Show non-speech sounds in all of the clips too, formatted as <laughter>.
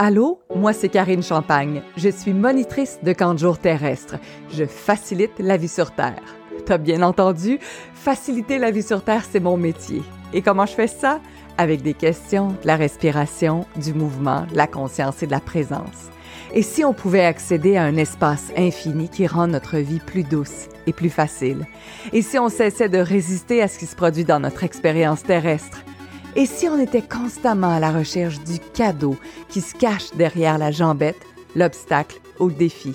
Allô, moi c'est Karine Champagne. Je suis monitrice de camp de jour terrestre. Je facilite la vie sur Terre. T'as bien entendu? Faciliter la vie sur Terre, c'est mon métier. Et comment je fais ça? Avec des questions, de la respiration, du mouvement, de la conscience et de la présence. Et si on pouvait accéder à un espace infini qui rend notre vie plus douce et plus facile? Et si on cessait de résister à ce qui se produit dans notre expérience terrestre? Et si on était constamment à la recherche du cadeau qui se cache derrière la jambette, l'obstacle le défi,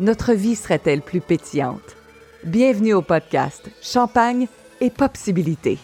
notre vie serait-elle plus pétillante? Bienvenue au podcast Champagne et Possibilité.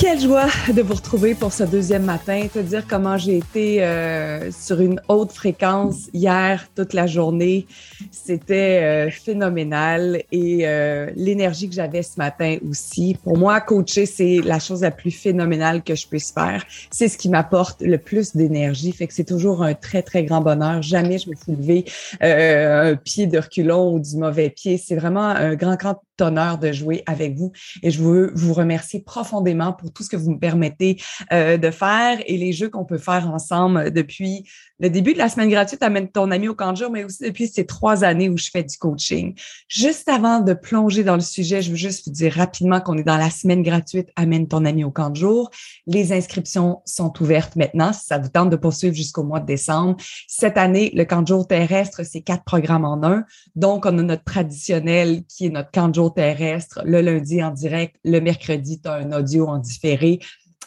Quelle joie de vous retrouver pour ce deuxième matin, te dire comment j'ai été euh, sur une haute fréquence hier toute la journée. C'était euh, phénoménal et euh, l'énergie que j'avais ce matin aussi. Pour moi, coacher, c'est la chose la plus phénoménale que je puisse faire. C'est ce qui m'apporte le plus d'énergie. Fait que c'est toujours un très, très grand bonheur. Jamais je me suis levé un pied de reculon ou du mauvais pied. C'est vraiment un grand, grand honneur de jouer avec vous et je veux vous remercier profondément pour tout ce que vous me permettez euh, de faire et les jeux qu'on peut faire ensemble depuis le début de la semaine gratuite Amène ton ami au camp de jour, mais aussi depuis ces trois années où je fais du coaching. Juste avant de plonger dans le sujet, je veux juste vous dire rapidement qu'on est dans la semaine gratuite Amène ton ami au camp de jour. Les inscriptions sont ouvertes maintenant. Si ça vous tente de poursuivre jusqu'au mois de décembre. Cette année, le camp de jour terrestre, c'est quatre programmes en un. Donc, on a notre traditionnel qui est notre camp de jour terrestre le lundi en direct, le mercredi, tu as un audio en différé.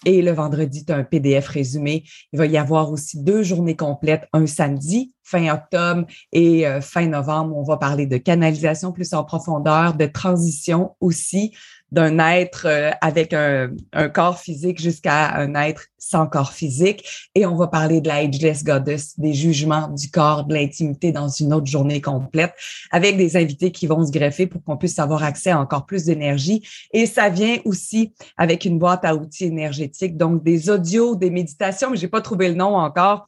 Et le vendredi, tu as un PDF résumé. Il va y avoir aussi deux journées complètes, un samedi, fin octobre et euh, fin novembre. On va parler de canalisation plus en profondeur, de transition aussi d'un être euh, avec un, corps physique jusqu'à un être sans corps physique. Et on va parler de la Ageless Goddess, des jugements du corps, de l'intimité dans une autre journée complète avec des invités qui vont se greffer pour qu'on puisse avoir accès à encore plus d'énergie. Et ça vient aussi avec une boîte à outils énergétiques, donc des audios, des méditations, mais j'ai pas trouvé le nom encore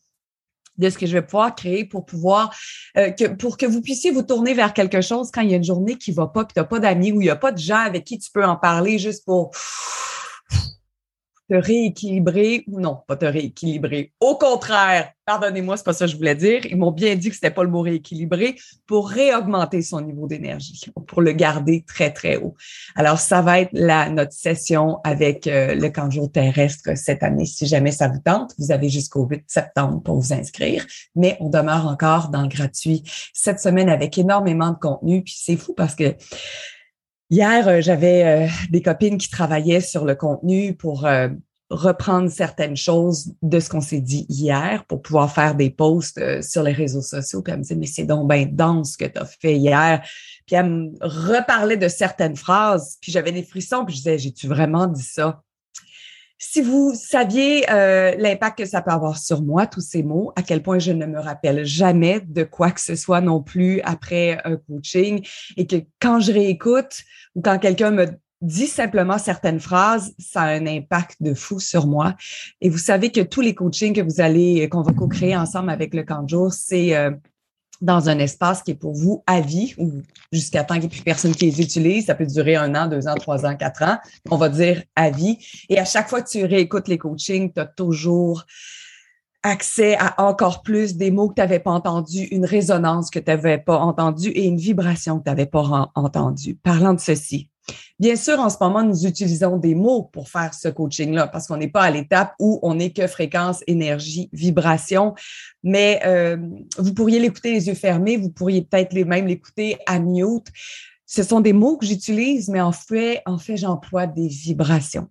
de ce que je vais pouvoir créer pour pouvoir euh, que pour que vous puissiez vous tourner vers quelque chose quand il y a une journée qui va pas, que tu n'as pas d'amis ou il n'y a pas de gens avec qui tu peux en parler juste pour te rééquilibrer ou non, pas te rééquilibrer. Au contraire, pardonnez-moi, c'est pas ça que je voulais dire. Ils m'ont bien dit que c'était pas le mot rééquilibrer pour réaugmenter son niveau d'énergie, pour le garder très, très haut. Alors, ça va être la, notre session avec euh, le camp jour terrestre cette année. Si jamais ça vous tente, vous avez jusqu'au 8 septembre pour vous inscrire, mais on demeure encore dans le gratuit cette semaine avec énormément de contenu. Puis c'est fou parce que Hier, euh, j'avais euh, des copines qui travaillaient sur le contenu pour euh, reprendre certaines choses de ce qu'on s'est dit hier pour pouvoir faire des posts sur les réseaux sociaux. Puis elle me dit, mais c'est donc bien dense ce que tu as fait hier. Puis elle me reparlait de certaines phrases, puis j'avais des frissons, puis je disais, j'ai-tu vraiment dit ça? Si vous saviez euh, l'impact que ça peut avoir sur moi, tous ces mots, à quel point je ne me rappelle jamais de quoi que ce soit non plus après un coaching et que quand je réécoute ou quand quelqu'un me dit simplement certaines phrases, ça a un impact de fou sur moi. Et vous savez que tous les coachings que vous allez, qu'on va co-créer ensemble avec le camp de jour, c'est euh, dans un espace qui est pour vous à vie ou jusqu'à temps qu'il n'y ait plus personne qui les utilise. Ça peut durer un an, deux ans, trois ans, quatre ans. On va dire à vie. Et à chaque fois que tu réécoutes les coachings, tu as toujours accès à encore plus des mots que tu n'avais pas entendus, une résonance que tu n'avais pas entendue et une vibration que tu n'avais pas entendue. Parlant de ceci, Bien sûr, en ce moment, nous utilisons des mots pour faire ce coaching-là parce qu'on n'est pas à l'étape où on n'est que fréquence, énergie, vibration. Mais euh, vous pourriez l'écouter les yeux fermés, vous pourriez peut-être même l'écouter à mute. Ce sont des mots que j'utilise, mais en fait, en fait, j'emploie des vibrations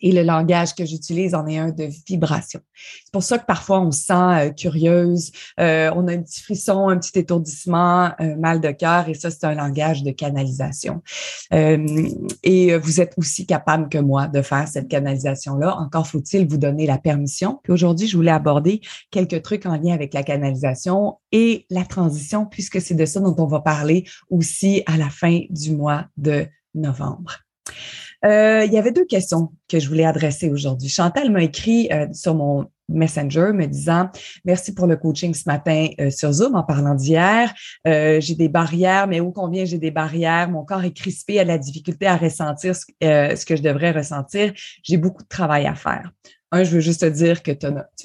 et le langage que j'utilise en est un de vibration. C'est pour ça que parfois on se sent euh, curieuse, euh, on a un petit frisson, un petit étourdissement, un mal de cœur et ça c'est un langage de canalisation. Euh, et vous êtes aussi capable que moi de faire cette canalisation-là. Encore faut-il vous donner la permission. Puis aujourd'hui, je voulais aborder quelques trucs en lien avec la canalisation et la transition puisque c'est de ça dont on va parler aussi à la fin du mois de novembre. Euh, il y avait deux questions que je voulais adresser aujourd'hui. Chantal m'a écrit euh, sur mon Messenger me disant merci pour le coaching ce matin euh, sur Zoom en parlant d'hier. J'ai des barrières, mais où combien j'ai des barrières. Mon corps est crispé, a la difficulté à ressentir ce, ce que je devrais ressentir. J'ai beaucoup de travail à faire. Un, je veux juste te dire que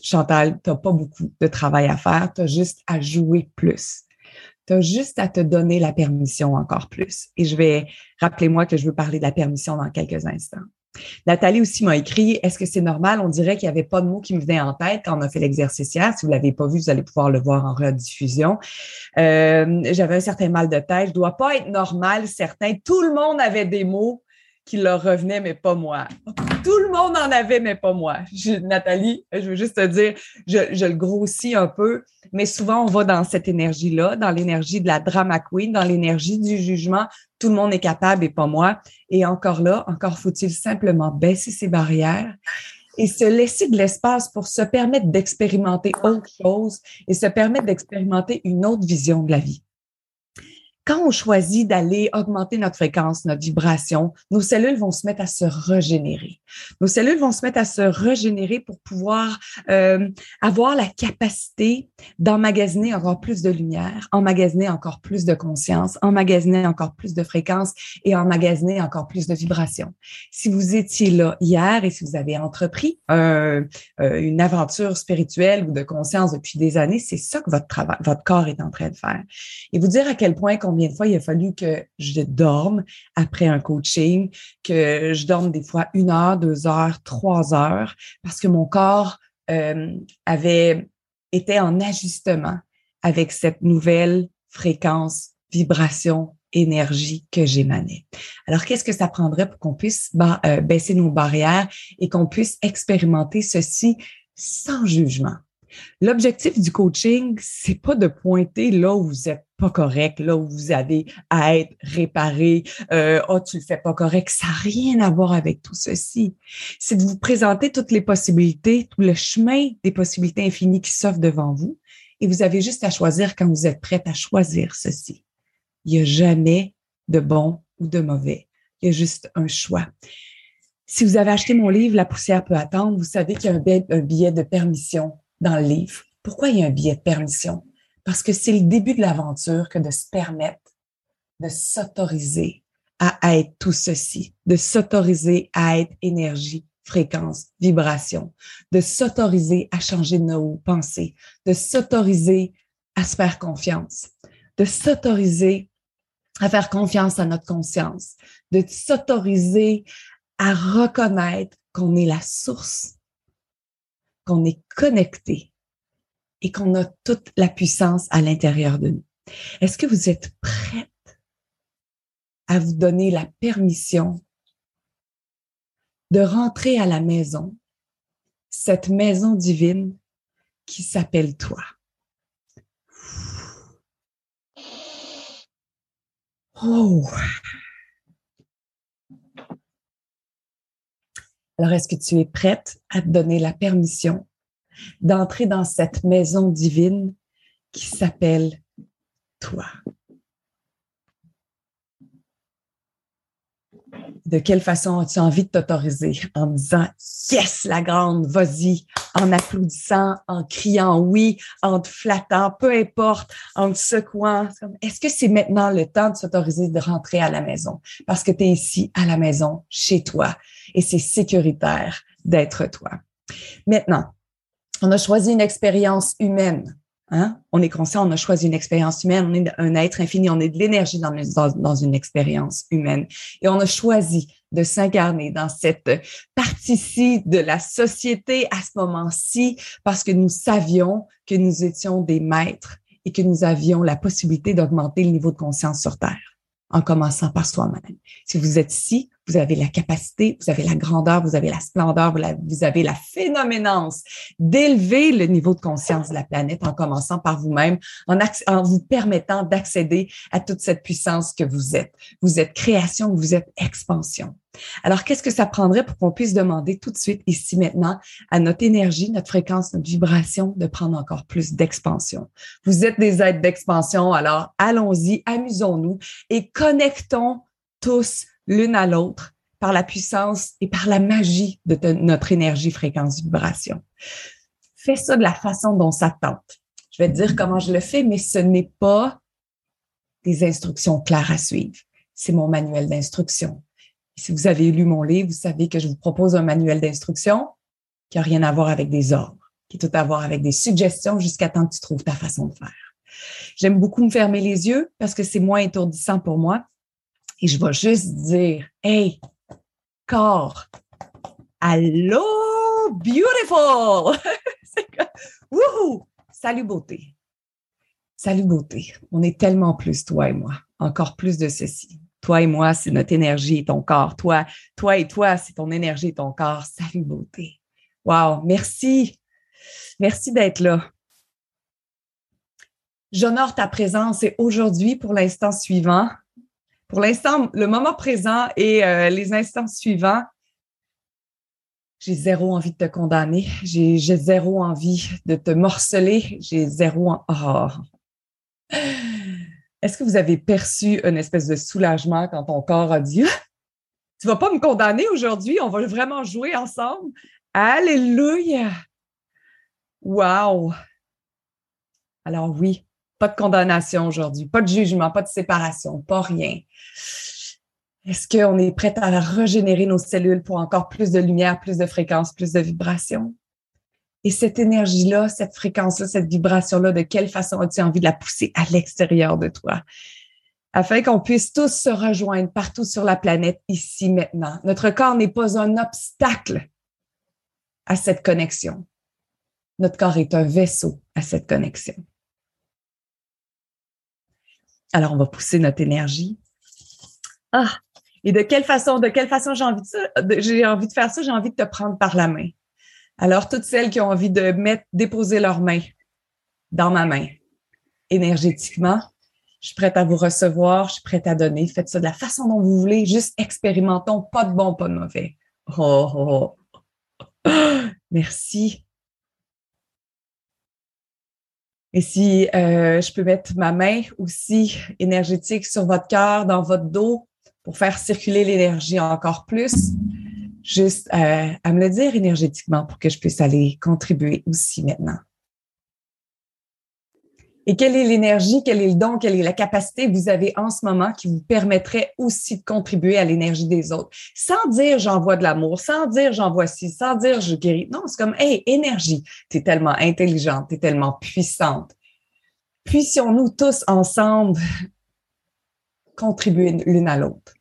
Chantal, tu n'as pas beaucoup de travail à faire. Tu as juste à jouer plus. Tu juste à te donner la permission encore plus. Et je vais, rappeler moi que je veux parler de la permission dans quelques instants. Nathalie aussi m'a écrit Est-ce que c'est normal? On dirait qu'il n'y avait pas de mots qui me venaient en tête quand on a fait l'exercice hier. Si vous ne l'avez pas vu, vous allez pouvoir le voir en rediffusion. Euh, J'avais un certain mal de tête. Je ne dois pas être normal, certain. Tout le monde avait des mots qui leur revenaient, mais pas moi. Tout le monde en avait, mais pas moi. Nathalie, je veux juste te dire, je, je, le grossis un peu, mais souvent on va dans cette énergie-là, dans l'énergie de la drama queen, dans l'énergie du jugement. Tout le monde est capable et pas moi. Et encore là, encore faut-il simplement baisser ses barrières et se laisser de l'espace pour se permettre d'expérimenter autre chose et se permettre d'expérimenter une autre vision de la vie quand on choisit d'aller augmenter notre fréquence, notre vibration, nos cellules vont se mettre à se régénérer. Nos cellules vont se mettre à se régénérer pour pouvoir euh, avoir la capacité d'emmagasiner encore plus de lumière, emmagasiner encore plus de conscience, emmagasiner encore plus de fréquence et emmagasiner encore plus de vibration. Si vous étiez là hier et si vous avez entrepris euh, une aventure spirituelle ou de conscience depuis des années, c'est ça que votre travail, votre corps est en train de faire. Et vous dire à quel point combien de fois il a fallu que je dorme après un coaching, que je dorme des fois une heure, deux heures, trois heures, parce que mon corps euh, avait été en ajustement avec cette nouvelle fréquence, vibration, énergie que j'émanais. Alors, qu'est-ce que ça prendrait pour qu'on puisse euh, baisser nos barrières et qu'on puisse expérimenter ceci sans jugement? L'objectif du coaching, c'est pas de pointer là où vous êtes pas correct, là où vous avez à être réparé, euh, oh tu le fais pas correct, ça n'a rien à voir avec tout ceci. C'est de vous présenter toutes les possibilités, tout le chemin des possibilités infinies qui s'offrent devant vous, et vous avez juste à choisir quand vous êtes prête à choisir ceci. Il n'y a jamais de bon ou de mauvais. Il y a juste un choix. Si vous avez acheté mon livre La poussière peut attendre, vous savez qu'il y a un billet de permission dans le livre. Pourquoi il y a un billet de permission? Parce que c'est le début de l'aventure que de se permettre de s'autoriser à être tout ceci, de s'autoriser à être énergie, fréquence, vibration, de s'autoriser à changer nos pensées, de s'autoriser à se faire confiance, de s'autoriser à faire confiance à notre conscience, de s'autoriser à reconnaître qu'on est la source qu'on est connecté et qu'on a toute la puissance à l'intérieur de nous. Est-ce que vous êtes prête à vous donner la permission de rentrer à la maison, cette maison divine qui s'appelle toi? Oh! Alors, est-ce que tu es prête à te donner la permission d'entrer dans cette maison divine qui s'appelle toi? De quelle façon as-tu envie de t'autoriser en disant yes, la grande, vas-y, en applaudissant, en criant oui, en te flattant, peu importe, en te secouant. Est-ce que c'est maintenant le temps de s'autoriser de rentrer à la maison? Parce que tu es ici à la maison, chez toi, et c'est sécuritaire d'être toi. Maintenant, on a choisi une expérience humaine. Hein? On est conscient, on a choisi une expérience humaine, on est un être infini, on est de l'énergie dans, dans, une expérience humaine. Et on a choisi de s'incarner dans cette partie-ci de la société à ce moment-ci parce que nous savions que nous étions des maîtres et que nous avions la possibilité d'augmenter le niveau de conscience sur Terre en commençant par soi-même. Si vous êtes ici, vous avez la capacité, vous avez la grandeur, vous avez la splendeur, vous, avez la phénoménance d'élever le niveau de conscience de la planète en commençant par vous-même, en, en vous permettant d'accéder à toute cette puissance que vous êtes. Vous êtes création, vous êtes expansion. Alors, qu'est-ce que ça prendrait pour qu'on puisse demander tout de suite, ici maintenant, à notre énergie, notre fréquence, notre vibration, de prendre encore plus d'expansion? Vous êtes des êtres d'expansion, alors allons-y, amusons-nous et connectons tous l'une à l'autre par la puissance et par la magie de notre énergie, fréquence, vibration. fais ça de la façon dont ça tente. Je vais te dire comment je le fais, mais ce n'est pas des instructions claires à suivre. C'est mon manuel d'instruction. Si vous avez lu mon livre, vous savez que je vous propose un manuel d'instruction qui n'a rien à voir avec des ordres, qui est tout à voir avec des suggestions jusqu'à temps que tu trouves ta façon de faire. J'aime beaucoup me fermer les yeux parce que c'est moins étourdissant pour moi. Et je vais juste dire, hey, corps, allô, beautiful! <laughs> Wouhou! Salut beauté. Salut beauté. On est tellement plus, toi et moi. Encore plus de ceci. Toi et moi, c'est notre énergie et ton corps. Toi, toi et toi, c'est ton énergie et ton corps. Salut beauté. Wow, merci. Merci d'être là. J'honore ta présence et aujourd'hui, pour l'instant suivant, pour l'instant, le moment présent et euh, les instants suivants, j'ai zéro envie de te condamner, j'ai zéro envie de te morceler, j'ai zéro en... Oh. Est-ce que vous avez perçu une espèce de soulagement quand ton corps a dit ah, Tu vas pas me condamner aujourd'hui, on va vraiment jouer ensemble? Alléluia! Wow! Alors oui, pas de condamnation aujourd'hui, pas de jugement, pas de séparation, pas rien. Est-ce qu'on est prêt à régénérer nos cellules pour encore plus de lumière, plus de fréquence, plus de vibration? Et cette énergie-là, cette fréquence-là, cette vibration-là, de quelle façon as-tu envie de la pousser à l'extérieur de toi? Afin qu'on puisse tous se rejoindre partout sur la planète, ici, maintenant. Notre corps n'est pas un obstacle à cette connexion. Notre corps est un vaisseau à cette connexion. Alors, on va pousser notre énergie. Ah, et de quelle façon, de quelle façon j'ai envie de faire ça, j'ai envie de te prendre par la main. Alors, toutes celles qui ont envie de mettre, déposer leurs mains dans ma main, énergétiquement, je suis prête à vous recevoir, je suis prête à donner. Faites ça de la façon dont vous voulez, juste expérimentons, pas de bon, pas de mauvais. Oh, oh, oh. <gasps> Merci. Et si euh, je peux mettre ma main aussi énergétique sur votre cœur, dans votre dos, pour faire circuler l'énergie encore plus, juste euh, à me le dire énergétiquement pour que je puisse aller contribuer aussi maintenant. Et quelle est l'énergie, quel est le don, quelle est la capacité que vous avez en ce moment qui vous permettrait aussi de contribuer à l'énergie des autres? Sans dire j'envoie de l'amour, sans dire j'envoie ci, sans dire je guéris. Non, c'est comme, hey, énergie, tu es tellement intelligente, tu es tellement puissante. Puissions-nous tous ensemble <laughs> contribuer l'une à l'autre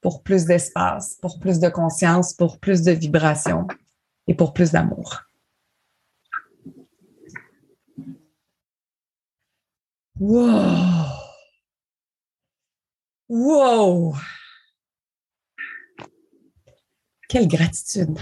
pour plus d'espace, pour plus de conscience, pour plus de vibration et pour plus d'amour. Wow! Wow! Quelle gratitude!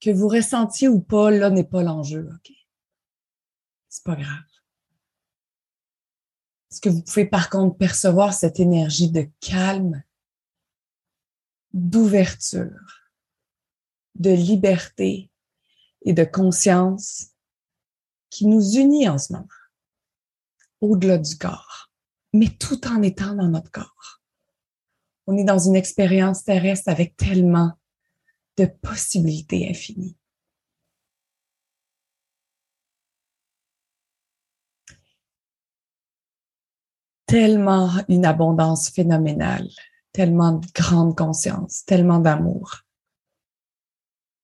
Que vous ressentiez ou pas, là n'est pas l'enjeu, OK? C'est pas grave. Est-ce que vous pouvez par contre percevoir cette énergie de calme, d'ouverture, de liberté et de conscience qui nous unit en ce moment, au-delà du corps, mais tout en étant dans notre corps? On est dans une expérience terrestre avec tellement de possibilités infinies. Tellement une abondance phénoménale, tellement de grande conscience, tellement d'amour.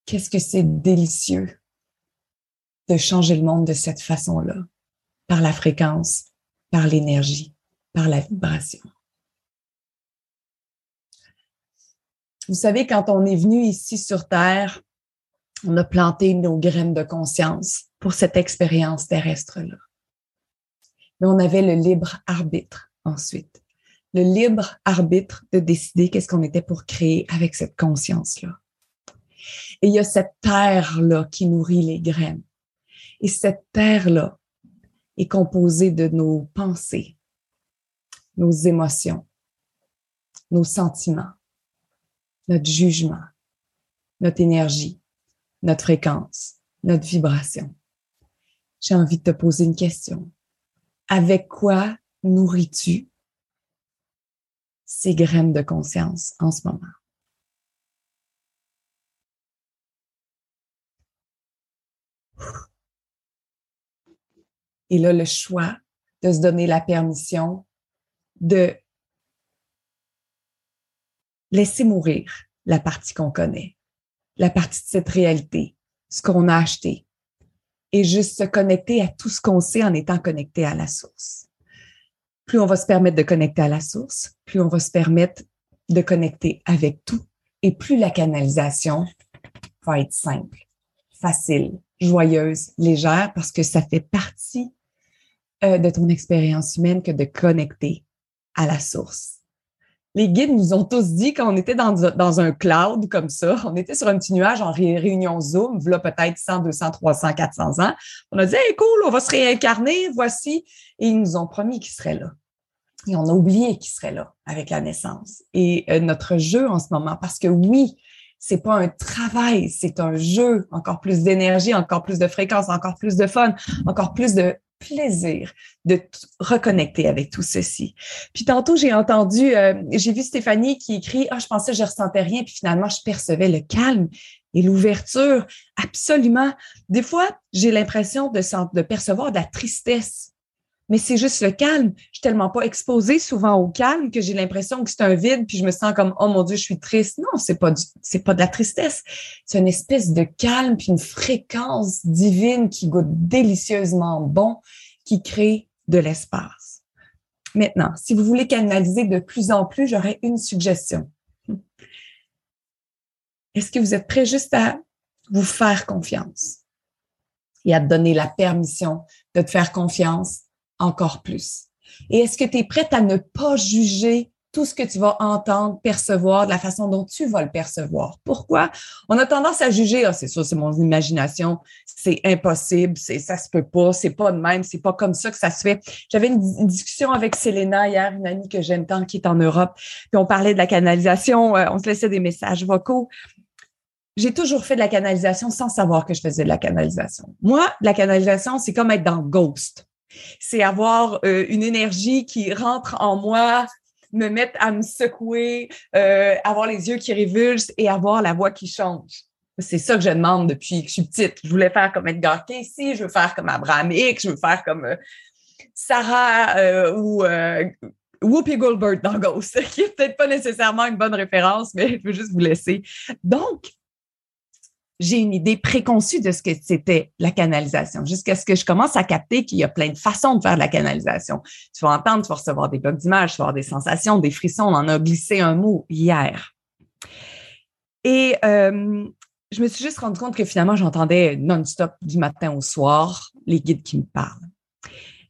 Qu'est-ce que c'est délicieux de changer le monde de cette façon-là, par la fréquence, par l'énergie, par la vibration. Vous savez, quand on est venu ici sur Terre, on a planté nos graines de conscience pour cette expérience terrestre-là. Mais on avait le libre arbitre ensuite. Le libre arbitre de décider qu'est-ce qu'on était pour créer avec cette conscience-là. Et il y a cette terre-là qui nourrit les graines. Et cette terre-là, est composé de nos pensées, nos émotions, nos sentiments, notre jugement, notre énergie, notre fréquence, notre vibration. J'ai envie de te poser une question. Avec quoi nourris-tu ces graines de conscience en ce moment? Et là, le choix de se donner la permission de laisser mourir la partie qu'on connaît, la partie de cette réalité, ce qu'on a acheté, et juste se connecter à tout ce qu'on sait en étant connecté à la source. Plus on va se permettre de connecter à la source, plus on va se permettre de connecter avec tout, et plus la canalisation va être simple, facile, joyeuse, légère, parce que ça fait partie euh, de ton expérience humaine que de connecter à la source. Les guides nous ont tous dit quand on était dans, un cloud comme ça, on était sur un petit nuage en réunion Zoom, voilà peut-être 100, 200, 300, 400 ans. On a dit, hey, cool, on va se réincarner, voici. Et ils nous ont promis qu'ils seraient là. Et on a oublié qu'ils seraient là avec la naissance. Et euh, notre jeu en ce moment, parce que oui, c'est pas un travail, c'est un jeu, encore plus d'énergie, encore plus de fréquence, encore plus de fun, encore plus de plaisir de reconnecter avec tout ceci. Puis tantôt, j'ai entendu, euh, j'ai vu Stéphanie qui écrit, ah, je pensais que je ressentais rien, puis finalement, je percevais le calme et l'ouverture. Absolument. Des fois, j'ai l'impression de, de percevoir de la tristesse mais c'est juste le calme. Je suis tellement pas exposée souvent au calme que j'ai l'impression que c'est un vide, puis je me sens comme oh mon dieu, je suis triste. Non, c'est pas c'est pas de la tristesse. C'est une espèce de calme puis une fréquence divine qui goûte délicieusement bon, qui crée de l'espace. Maintenant, si vous voulez canaliser de plus en plus, j'aurais une suggestion. Est-ce que vous êtes prêt juste à vous faire confiance? Et à te donner la permission de te faire confiance encore plus? Et est-ce que tu es prête à ne pas juger tout ce que tu vas entendre, percevoir, de la façon dont tu vas le percevoir? Pourquoi? On a tendance à juger, ah, c'est ça, c'est mon imagination, c'est impossible, c'est, ça se peut pas, c'est pas de même, c'est pas comme ça que ça se fait. J'avais une, discussion avec Selena hier, une amie que j'aime tant, qui est en Europe, puis on parlait de la canalisation, euh, on se laissait des messages vocaux. J'ai toujours fait de la canalisation sans savoir que je faisais de la canalisation. Moi, la canalisation, c'est comme être dans Ghost c'est avoir euh, une énergie qui rentre en moi, me mettre à me secouer, euh, avoir les yeux qui révulsent et avoir la voix qui change. C'est ça que je demande depuis que je suis petite. Je voulais faire comme Edgar Casey, je veux faire comme Abraham Hicks, je veux faire comme euh, Sarah ou Whoopi Goldberg dans Ghost, <laughs> qui est peut-être pas nécessairement une bonne référence, mais je veux juste vous laisser. Donc, j'ai une idée préconçue de ce que c'était la canalisation, jusqu'à ce que je commence à capter qu'il y a plein de façons de faire de la canalisation. Tu vas entendre, tu vas recevoir des blocs d'images, tu vas avoir des sensations, des frissons. On en a glissé un mot hier. Et euh, je me suis juste rendu compte que finalement, j'entendais non-stop du matin au soir les guides qui me parlent.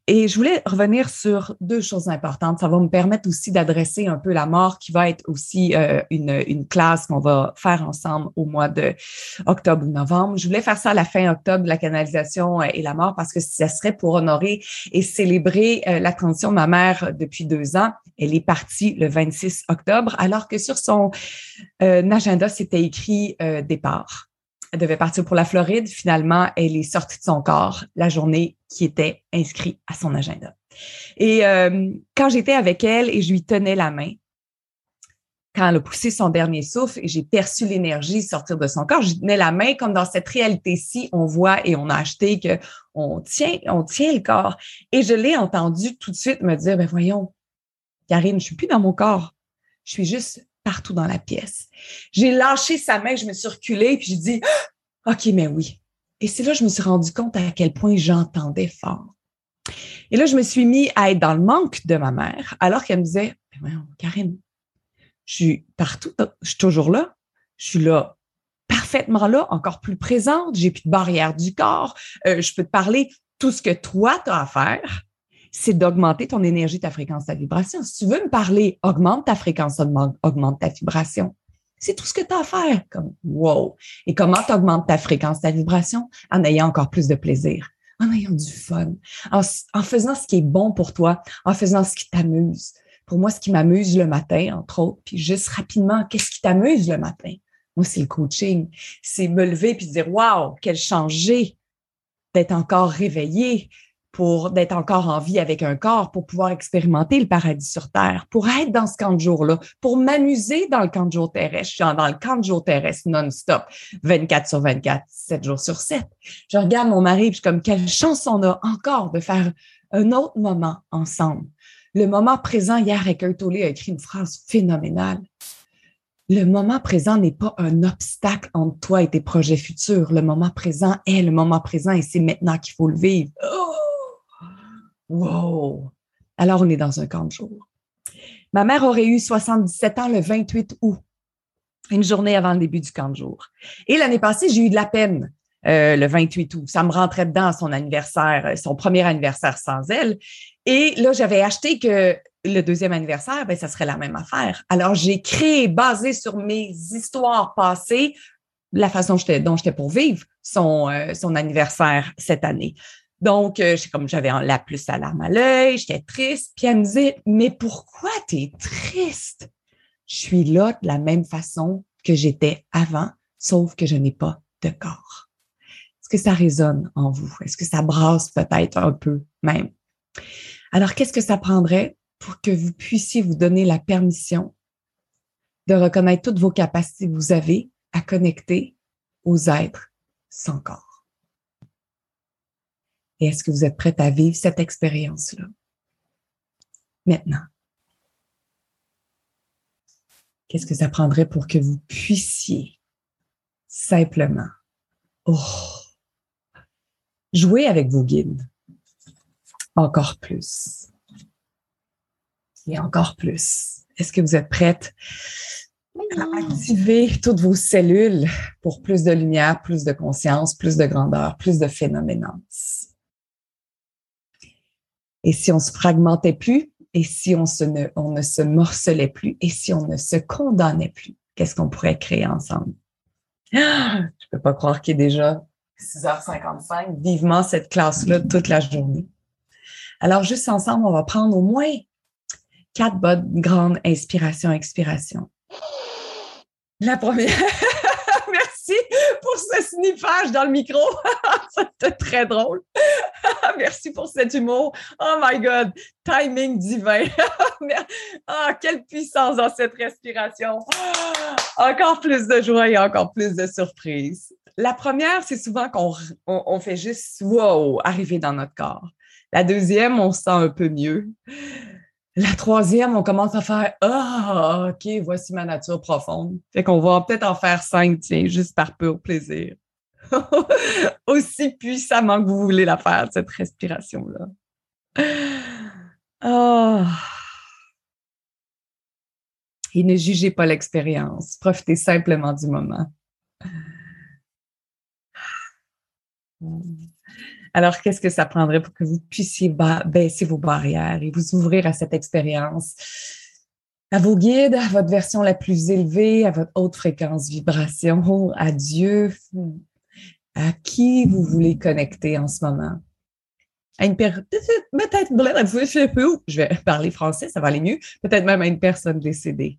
Et je voulais revenir sur deux choses importantes. Ça va me permettre aussi d'adresser un peu la mort, qui va être aussi euh, une, une classe qu'on va faire ensemble au mois de octobre ou novembre. Je voulais faire ça à la fin octobre, la canalisation euh, et la mort, parce que ça serait pour honorer et célébrer euh, la transition de ma mère depuis deux ans. Elle est partie le 26 octobre, alors que sur son agenda, c'était écrit départ. Elle devait partir pour la Floride. Finalement, elle est sortie de son corps la journée qui était inscrite à son agenda. Et euh, quand j'étais avec elle et je lui tenais la main, quand elle a poussé son dernier souffle et j'ai perçu l'énergie sortir de son corps, je tenais la main comme dans cette réalité-ci, on voit et on a acheté que on tient, on tient le corps. Et je l'ai entendu tout de suite me dire, ben voyons, Karine, je suis plus dans mon corps. Je suis juste partout dans la pièce. J'ai lâché sa main, je me suis reculée, puis j'ai dit OK, mais oui. Et c'est là que je me suis rendu compte à quel point j'entendais fort. Et là, je me suis mis à être dans le manque de ma mère, alors qu'elle me disait ben Karine, je suis partout, je suis toujours là, je suis là parfaitement là, encore plus présente, j'ai plus de barrière du corps, euh, je peux te parler tout ce que toi tu as à faire c'est d'augmenter ton énergie, ta fréquence, ta vibration. Si tu veux me parler, augmente ta fréquence, augmente ta vibration. C'est tout ce que tu as à faire. Comme, wow. Et comment tu ta fréquence, ta vibration? En ayant encore plus de plaisir, en ayant du fun, en, faisant ce qui est bon pour toi, en faisant ce qui t'amuse. Pour moi, ce qui m'amuse le matin, entre autres, puis juste rapidement, qu'est-ce qui t'amuse le matin? Moi, c'est le coaching. C'est me lever puis dire, waouh, quel changé d'être encore réveillé, pour d'être encore en vie avec un corps, pour pouvoir expérimenter le paradis sur Terre, pour être dans ce camp de jour-là, pour m'amuser dans le camp de jour terrestre. Je suis dans le camp de jour terrestre non-stop, 24 sur 24, 7 jours sur 7. Je regarde mon mari, puis je suis comme, quelle chance on a encore de faire un autre moment ensemble. Le moment présent, hier, Eckhart Tolle a écrit une phrase phénoménale. Le moment présent n'est pas un obstacle entre toi et tes projets futurs. Le moment présent est le moment présent et c'est maintenant qu'il faut le vivre. Oh! Wow! Alors, on est dans un camp de jour. Ma mère aurait eu 77 ans le 28 août, une journée avant le début du camp de jour. Et l'année passée, j'ai eu de la peine euh, le 28 août. Ça me rentrait dedans son anniversaire, euh, son premier anniversaire sans elle. Et là, j'avais acheté que le deuxième anniversaire, ben, ça serait la même affaire. Alors, j'ai créé, basé sur mes histoires passées, la façon dont j'étais pour vivre son, euh, son anniversaire cette année. Donc, euh, comme j'avais la plus à larme à l'œil, j'étais triste. Puis elle me disait, mais pourquoi tu es triste? Je suis là de la même façon que j'étais avant, sauf que je n'ai pas de corps. Est-ce que ça résonne en vous? Est-ce que ça brasse peut-être un peu même? Alors, qu'est-ce que ça prendrait pour que vous puissiez vous donner la permission de reconnaître toutes vos capacités que vous avez à connecter aux êtres sans corps? Et est-ce que vous êtes prête à vivre cette expérience-là? Maintenant. Qu'est-ce que ça prendrait pour que vous puissiez simplement oh, jouer avec vos guides encore plus? Et encore plus. Est-ce que vous êtes prête à activer toutes vos cellules pour plus de lumière, plus de conscience, plus de grandeur, plus de phénoménance? Et si on se fragmentait plus, et si on, se ne, on ne se morcelait plus, et si on ne se condamnait plus, qu'est-ce qu'on pourrait créer ensemble? Ah, je peux pas croire qu'il est déjà 6h55, vivement cette classe-là toute la journée. Alors, juste ensemble, on va prendre au moins quatre bonnes grandes inspirations, expirations. La première, <laughs> ce sniffage dans le micro. <laughs> C'était très drôle. <laughs> merci pour cet humour. Oh my God, timing divin. <laughs> ah, quelle puissance dans cette respiration. encore plus de joie et encore plus de surprises. La première, c'est souvent qu'on on, fait juste wow, arriver dans notre corps. La deuxième, on se sent un peu mieux. La troisième, on commence à faire Ah, OK, voici ma nature profonde. Fait qu'on va peut-être en faire cinq, tiens, juste par pur plaisir. <laughs> Aussi puissamment que vous voulez la faire, cette respiration-là. Ah. Et ne jugez pas l'expérience. Profitez simplement du moment. Alors, qu'est-ce que ça prendrait pour que vous puissiez baisser vos barrières et vous ouvrir à cette expérience, à vos guides, à votre version la plus élevée, à votre haute fréquence vibration, à Dieu, à qui vous voulez connecter en ce moment? À une personne, peut-être, je vais parler français, ça va aller mieux, peut-être même à une personne décédée.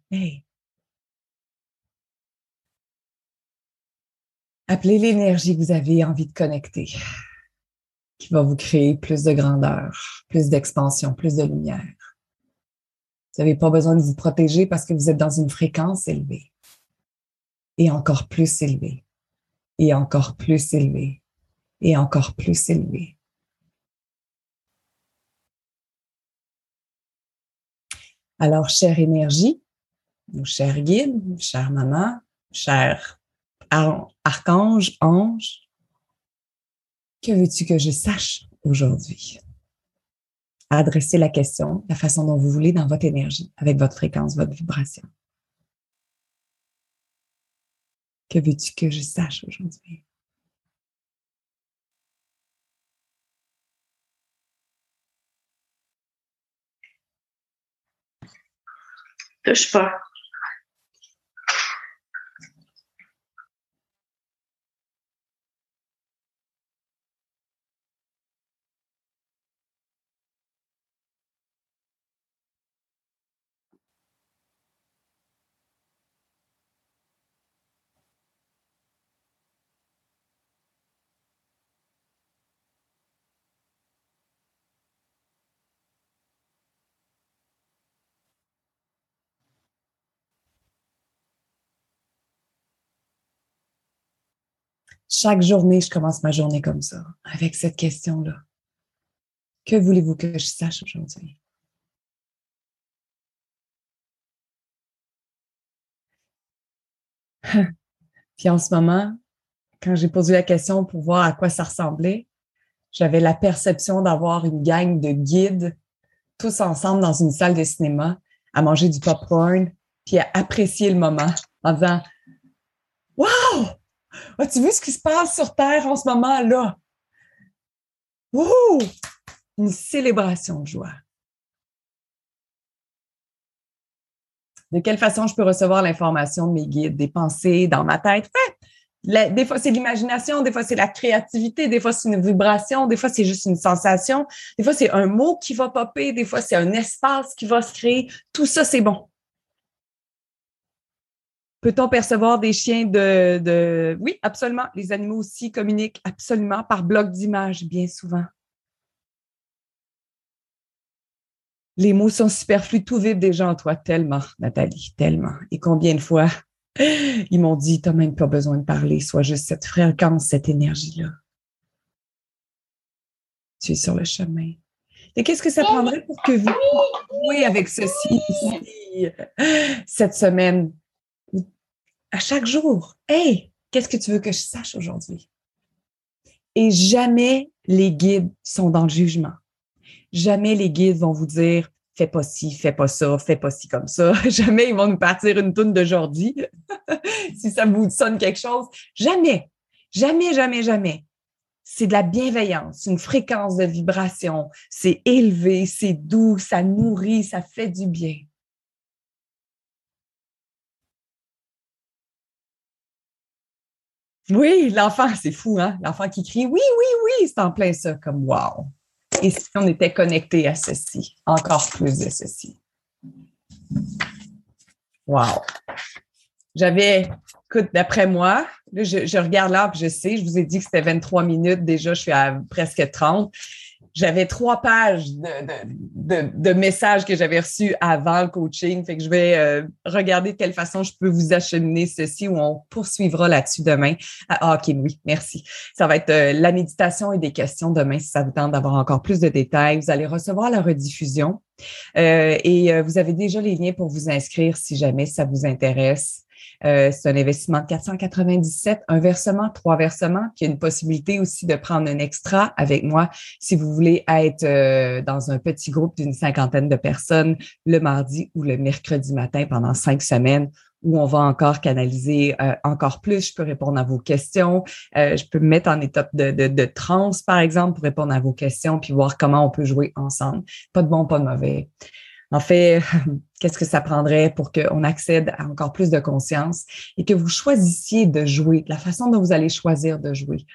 Appelez l'énergie que vous avez envie de connecter qui va vous créer plus de grandeur, plus d'expansion, plus de lumière. Vous n'avez pas besoin de vous protéger parce que vous êtes dans une fréquence élevée. Et encore plus élevée. Et encore plus élevée. Et encore plus élevée. Alors, chère énergie, chers guides, chère maman, cher archange, ange, que veux-tu que je sache aujourd'hui? Adressez la question la façon dont vous voulez dans votre énergie, avec votre fréquence, votre vibration. Que veux-tu que je sache aujourd'hui? Touche pas. Chaque journée, je commence ma journée comme ça, avec cette question-là. Que voulez-vous que je sache aujourd'hui? <laughs> Puis en ce moment, quand j'ai posé la question pour voir à quoi ça ressemblait, j'avais la perception d'avoir une gang de guides tous ensemble dans une salle de cinéma à manger du popcorn puis à apprécier le moment en disant Wow! As-tu vu ce qui se passe sur Terre en ce moment-là? Wouhou! Une célébration de joie. De quelle façon je peux recevoir l'information de mes guides, des pensées dans ma tête? des fois, c'est l'imagination, des fois, c'est la créativité, des fois, c'est une vibration, des fois, c'est juste une sensation, des fois, c'est un mot qui va popper, des fois, c'est un espace qui va se créer. Tout ça, c'est bon. Peut-on percevoir des chiens de, de... Oui, absolument. Les animaux aussi communiquent absolument par bloc d'images, bien souvent. Les mots sont superflus, tout vibre déjà en toi, tellement, Nathalie, tellement. Et combien de fois <laughs> ils m'ont dit, tu n'as même pas besoin de parler, soit juste cette fréquence, cette énergie-là. Tu es sur le chemin. Et qu'est-ce que ça prendrait pour que vous jouiez avec ceci cette semaine? À chaque jour. Hey, qu'est-ce que tu veux que je sache aujourd'hui? Et jamais les guides sont dans le jugement. Jamais les guides vont vous dire fais pas ci, fais pas ça, fais pas ci comme ça. <laughs> Jamais ils vont nous partir une toune de Jordi, <laughs> si ça vous sonne quelque chose. Jamais, jamais, jamais, jamais. C'est de la bienveillance, une fréquence de vibration. C'est élevé, c'est doux, ça nourrit, ça fait du bien. Oui, l'enfant, c'est fou, hein? L'enfant qui crie oui, oui, oui, c'est en plein ça, comme wow. Et si on était connecté à ceci, encore plus de ceci. Wow. J'avais, écoute, d'après moi, je, regarde là, je sais, je vous ai dit que c'était 23 minutes. Déjà, je suis à presque 30 j'avais trois pages de, messages que j'avais reçus avant le coaching. Fait que je vais euh, regarder de quelle façon je peux vous acheminer ceci ou on poursuivra là-dessus demain. Ah, OK, oui, merci. Ça va être euh, la méditation et des questions demain si ça vous tente d'avoir encore plus de détails. Vous allez recevoir la rediffusion euh, et vous avez déjà les liens pour vous inscrire si jamais ça vous intéresse. Euh, c'est un investissement de 497, un versement, trois versements, qui a une possibilité aussi de prendre un extra avec moi si vous voulez être euh, dans un petit groupe d'une cinquantaine de personnes le mardi ou le mercredi matin pendant cinq semaines où on va encore canaliser euh, encore plus. Je peux répondre à vos questions. je peux me mettre en état de, de, de transe, par exemple, pour répondre à vos questions puis voir comment on peut jouer ensemble. Pas de bon, pas de mauvais. En fait, <laughs> qu'est-ce que ça prendrait pour qu'on accède à encore plus de conscience et que vous choisissiez de jouer, la façon dont vous allez choisir de jouer,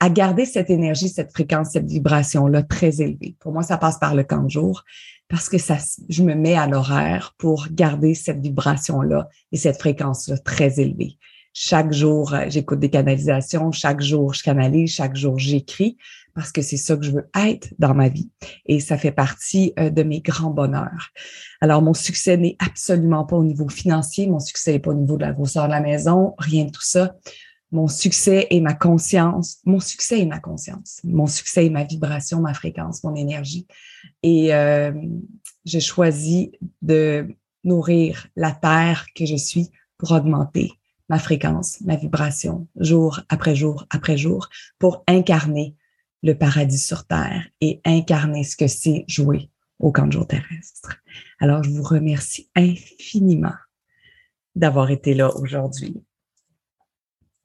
à garder cette énergie, cette fréquence, cette vibration-là très élevée. Pour moi, ça passe par le camp de jour parce que ça, je me mets à l'horaire pour garder cette vibration-là et cette fréquence-là très élevée. Chaque jour, euh, j'écoute des canalisations, chaque jour, je canalise, chaque jour, j'écris parce que c'est ça que je veux être dans ma vie. Et ça fait partie euh, de mes grands bonheurs. Alors, mon succès n'est absolument pas au niveau financier, mon succès n'est pas au niveau de la grosseur de la maison, rien de tout ça. Mon succès est ma conscience. Mon succès est ma conscience. Mon succès est ma vibration, ma fréquence, mon énergie. Et euh, je choisis de nourrir la terre que je suis pour augmenter ma fréquence, ma vibration, jour après jour après jour, pour incarner le paradis sur Terre et incarner ce que c'est jouer au jour terrestre. Alors, je vous remercie infiniment d'avoir été là aujourd'hui.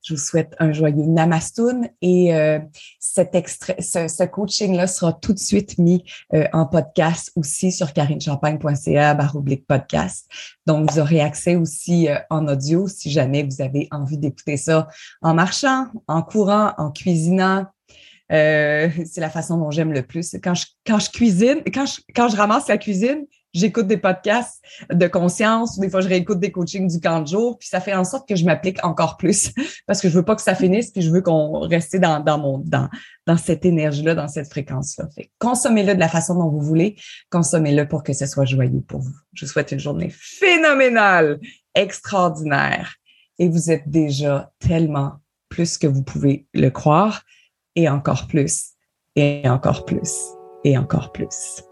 Je vous souhaite un joyeux Namastoun et euh, cet extrait, ce, coaching-là sera tout de suite mis euh, en podcast aussi sur carinechampagne.ca baroblique podcast. Donc, vous aurez accès aussi euh, en audio si jamais vous avez envie d'écouter ça en marchant, en courant, en cuisinant, euh, c'est la façon dont j'aime le plus. Quand je, quand je cuisine, quand je, quand je ramasse la cuisine, j'écoute des podcasts de conscience, ou des fois je réécoute des coachings du camp de jour, puis ça fait en sorte que je m'applique encore plus <laughs> parce que je veux pas que ça finisse, puis je veux qu'on reste dans, dans mon dans, dans cette énergie-là, dans cette fréquence-là. Consommez-le de la façon dont vous voulez, consommez-le pour que ce soit joyeux pour vous. Je vous souhaite une journée phénoménale, extraordinaire, et vous êtes déjà tellement plus que vous pouvez le croire et encore plus et encore plus et encore plus.